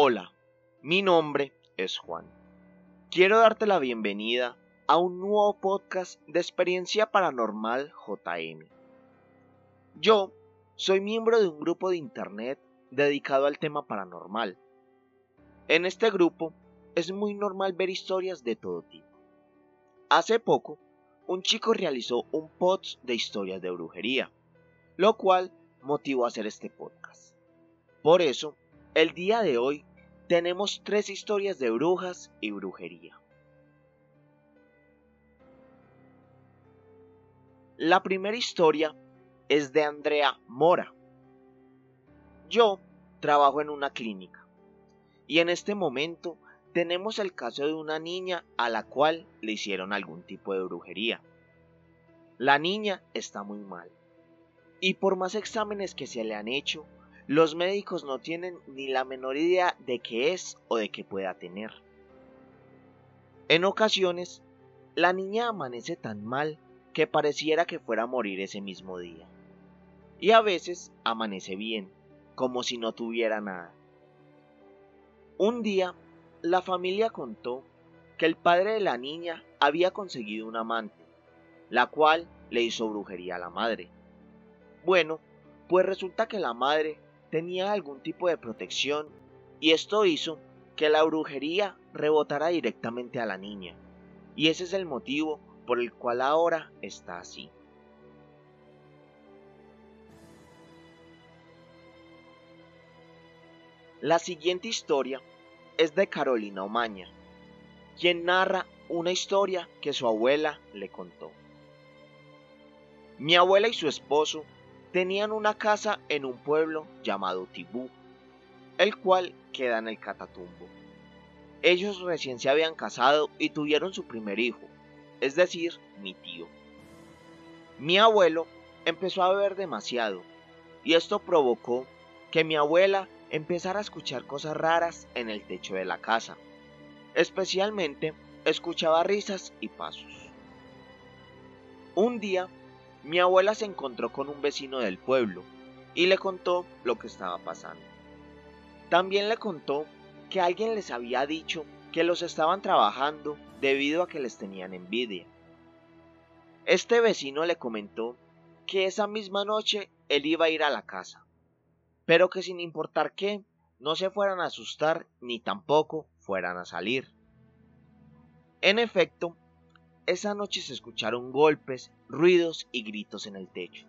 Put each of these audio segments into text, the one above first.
Hola, mi nombre es Juan. Quiero darte la bienvenida a un nuevo podcast de experiencia paranormal JM. Yo soy miembro de un grupo de internet dedicado al tema paranormal. En este grupo es muy normal ver historias de todo tipo. Hace poco, un chico realizó un post de historias de brujería, lo cual motivó a hacer este podcast. Por eso, el día de hoy tenemos tres historias de brujas y brujería. La primera historia es de Andrea Mora. Yo trabajo en una clínica y en este momento tenemos el caso de una niña a la cual le hicieron algún tipo de brujería. La niña está muy mal y por más exámenes que se le han hecho, los médicos no tienen ni la menor idea de qué es o de qué pueda tener. En ocasiones, la niña amanece tan mal que pareciera que fuera a morir ese mismo día. Y a veces amanece bien, como si no tuviera nada. Un día, la familia contó que el padre de la niña había conseguido un amante, la cual le hizo brujería a la madre. Bueno, pues resulta que la madre tenía algún tipo de protección y esto hizo que la brujería rebotara directamente a la niña. Y ese es el motivo por el cual ahora está así. La siguiente historia es de Carolina Omaña, quien narra una historia que su abuela le contó. Mi abuela y su esposo tenían una casa en un pueblo llamado Tibú, el cual queda en el Catatumbo. Ellos recién se habían casado y tuvieron su primer hijo, es decir, mi tío. Mi abuelo empezó a beber demasiado y esto provocó que mi abuela empezara a escuchar cosas raras en el techo de la casa. Especialmente escuchaba risas y pasos. Un día mi abuela se encontró con un vecino del pueblo y le contó lo que estaba pasando. También le contó que alguien les había dicho que los estaban trabajando debido a que les tenían envidia. Este vecino le comentó que esa misma noche él iba a ir a la casa, pero que sin importar qué, no se fueran a asustar ni tampoco fueran a salir. En efecto, esa noche se escucharon golpes, ruidos y gritos en el techo.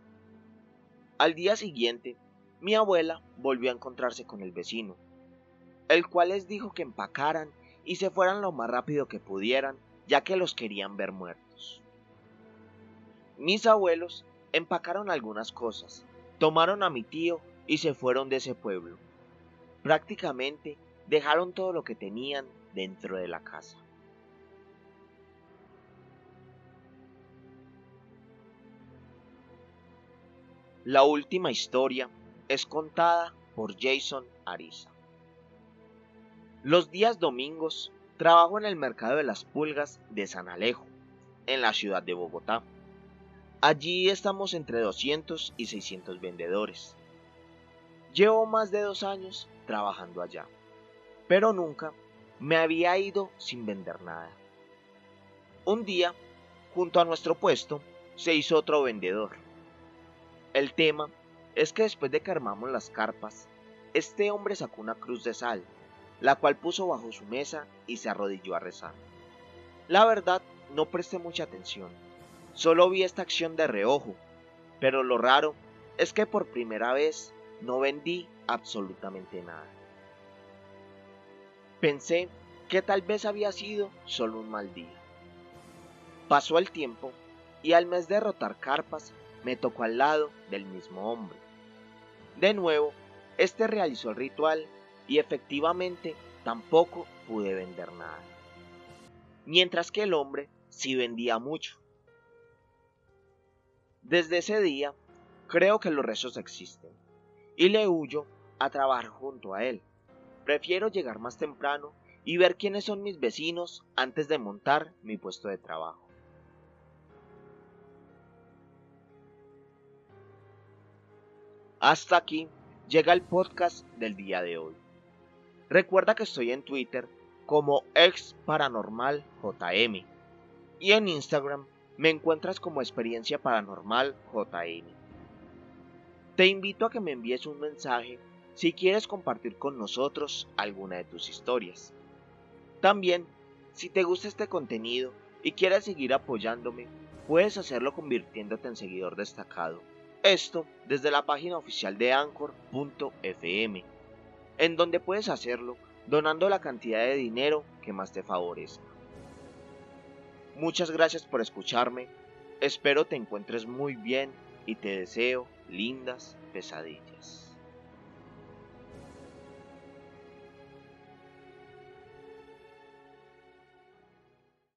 Al día siguiente, mi abuela volvió a encontrarse con el vecino, el cual les dijo que empacaran y se fueran lo más rápido que pudieran, ya que los querían ver muertos. Mis abuelos empacaron algunas cosas, tomaron a mi tío y se fueron de ese pueblo. Prácticamente dejaron todo lo que tenían dentro de la casa. La última historia es contada por Jason Ariza. Los días domingos trabajo en el mercado de las pulgas de San Alejo, en la ciudad de Bogotá. Allí estamos entre 200 y 600 vendedores. Llevo más de dos años trabajando allá, pero nunca me había ido sin vender nada. Un día, junto a nuestro puesto, se hizo otro vendedor el tema es que después de que armamos las carpas, este hombre sacó una cruz de sal, la cual puso bajo su mesa y se arrodilló a rezar. La verdad, no presté mucha atención, solo vi esta acción de reojo, pero lo raro es que por primera vez no vendí absolutamente nada. Pensé que tal vez había sido solo un mal día. Pasó el tiempo y al mes de rotar carpas me tocó al lado del mismo hombre. De nuevo, este realizó el ritual y efectivamente tampoco pude vender nada. Mientras que el hombre sí vendía mucho. Desde ese día, creo que los rezos existen y le huyo a trabajar junto a él. Prefiero llegar más temprano y ver quiénes son mis vecinos antes de montar mi puesto de trabajo. Hasta aquí llega el podcast del día de hoy. Recuerda que estoy en Twitter como ex paranormal JM y en Instagram me encuentras como experiencia paranormal JM. Te invito a que me envíes un mensaje si quieres compartir con nosotros alguna de tus historias. También, si te gusta este contenido y quieres seguir apoyándome, puedes hacerlo convirtiéndote en seguidor destacado. Esto desde la página oficial de anchor.fm, en donde puedes hacerlo donando la cantidad de dinero que más te favorezca. Muchas gracias por escucharme, espero te encuentres muy bien y te deseo lindas pesadillas.